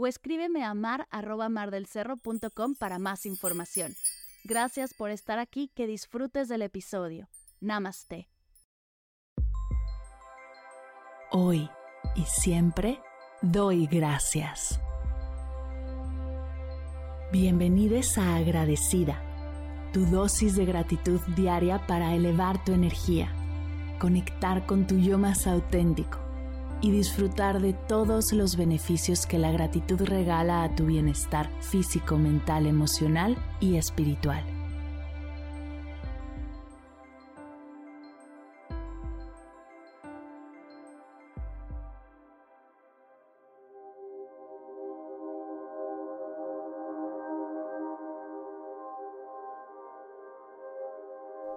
o escríbeme a mar mardelcerro.com para más información. Gracias por estar aquí, que disfrutes del episodio. Namaste. Hoy y siempre doy gracias. Bienvenidos a Agradecida, tu dosis de gratitud diaria para elevar tu energía, conectar con tu yo más auténtico y disfrutar de todos los beneficios que la gratitud regala a tu bienestar físico, mental, emocional y espiritual.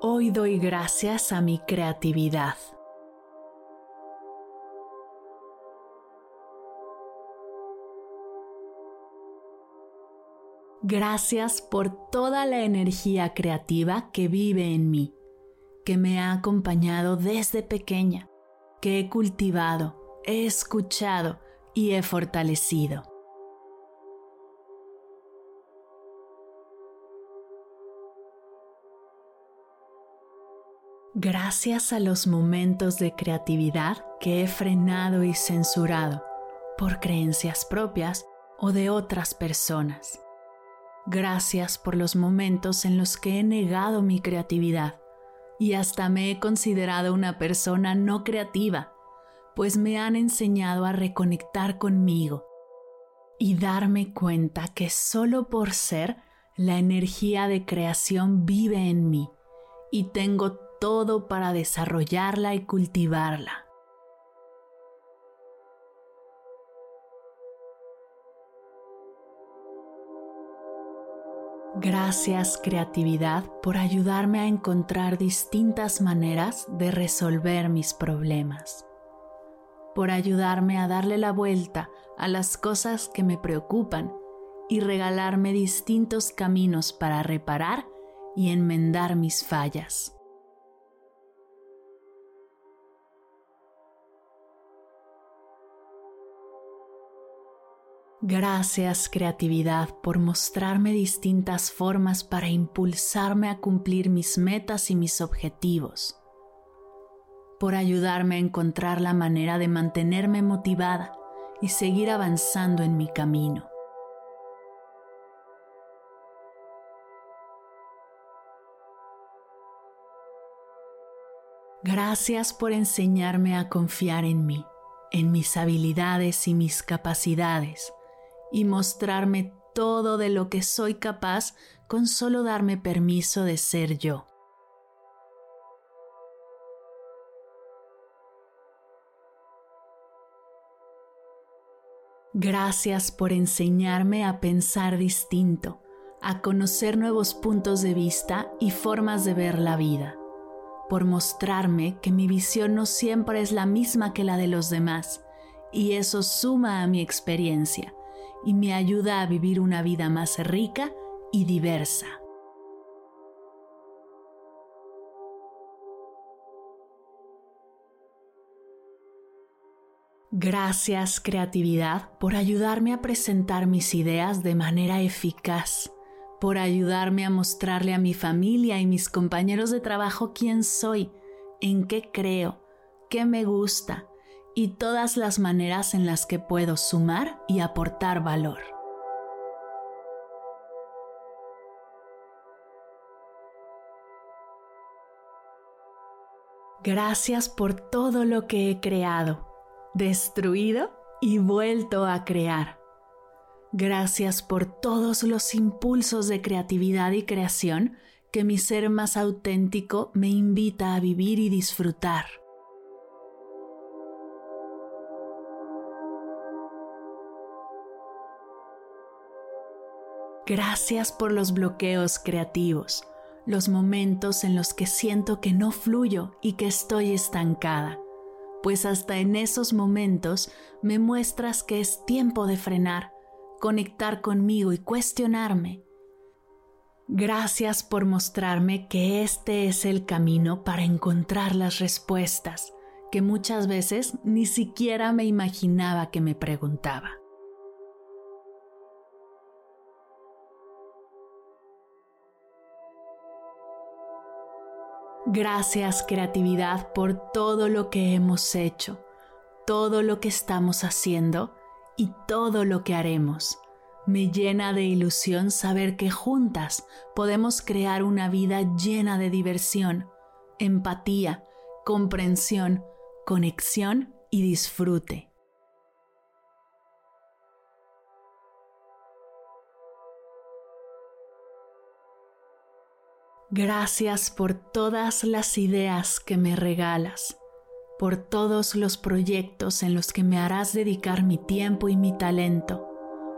Hoy doy gracias a mi creatividad Gracias por toda la energía creativa que vive en mí, que me ha acompañado desde pequeña, que he cultivado, he escuchado y he fortalecido. Gracias a los momentos de creatividad que he frenado y censurado por creencias propias o de otras personas. Gracias por los momentos en los que he negado mi creatividad y hasta me he considerado una persona no creativa, pues me han enseñado a reconectar conmigo y darme cuenta que solo por ser la energía de creación vive en mí y tengo todo para desarrollarla y cultivarla. Gracias creatividad por ayudarme a encontrar distintas maneras de resolver mis problemas, por ayudarme a darle la vuelta a las cosas que me preocupan y regalarme distintos caminos para reparar y enmendar mis fallas. Gracias creatividad por mostrarme distintas formas para impulsarme a cumplir mis metas y mis objetivos, por ayudarme a encontrar la manera de mantenerme motivada y seguir avanzando en mi camino. Gracias por enseñarme a confiar en mí, en mis habilidades y mis capacidades y mostrarme todo de lo que soy capaz con solo darme permiso de ser yo. Gracias por enseñarme a pensar distinto, a conocer nuevos puntos de vista y formas de ver la vida, por mostrarme que mi visión no siempre es la misma que la de los demás, y eso suma a mi experiencia y me ayuda a vivir una vida más rica y diversa. Gracias creatividad por ayudarme a presentar mis ideas de manera eficaz, por ayudarme a mostrarle a mi familia y mis compañeros de trabajo quién soy, en qué creo, qué me gusta, y todas las maneras en las que puedo sumar y aportar valor. Gracias por todo lo que he creado, destruido y vuelto a crear. Gracias por todos los impulsos de creatividad y creación que mi ser más auténtico me invita a vivir y disfrutar. Gracias por los bloqueos creativos, los momentos en los que siento que no fluyo y que estoy estancada, pues hasta en esos momentos me muestras que es tiempo de frenar, conectar conmigo y cuestionarme. Gracias por mostrarme que este es el camino para encontrar las respuestas que muchas veces ni siquiera me imaginaba que me preguntaba. Gracias creatividad por todo lo que hemos hecho, todo lo que estamos haciendo y todo lo que haremos. Me llena de ilusión saber que juntas podemos crear una vida llena de diversión, empatía, comprensión, conexión y disfrute. Gracias por todas las ideas que me regalas, por todos los proyectos en los que me harás dedicar mi tiempo y mi talento,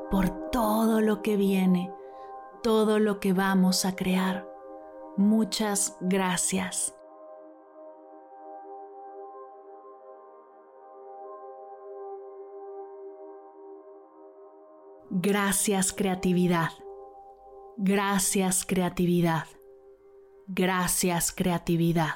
por todo lo que viene, todo lo que vamos a crear. Muchas gracias. Gracias creatividad. Gracias creatividad. Gracias creatividad.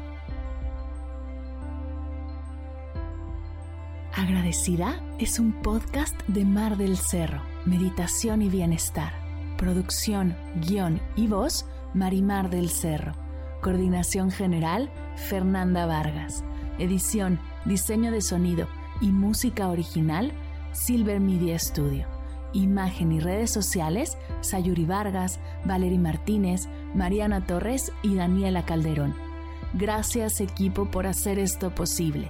Agradecida es un podcast de Mar del Cerro, Meditación y Bienestar. Producción, guion y voz, Marimar del Cerro. Coordinación general, Fernanda Vargas. Edición, diseño de sonido y música original, Silver Media Studio. Imagen y redes sociales, Sayuri Vargas, Valery Martínez, Mariana Torres y Daniela Calderón. Gracias equipo por hacer esto posible.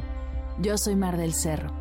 Yo soy Mar del Cerro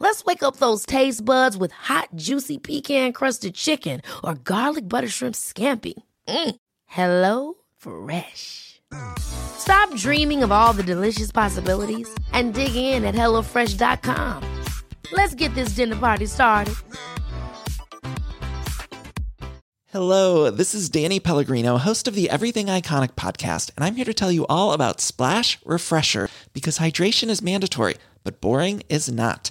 Let's wake up those taste buds with hot, juicy pecan crusted chicken or garlic butter shrimp scampi. Mm. Hello Fresh. Stop dreaming of all the delicious possibilities and dig in at HelloFresh.com. Let's get this dinner party started. Hello, this is Danny Pellegrino, host of the Everything Iconic podcast, and I'm here to tell you all about Splash Refresher because hydration is mandatory, but boring is not.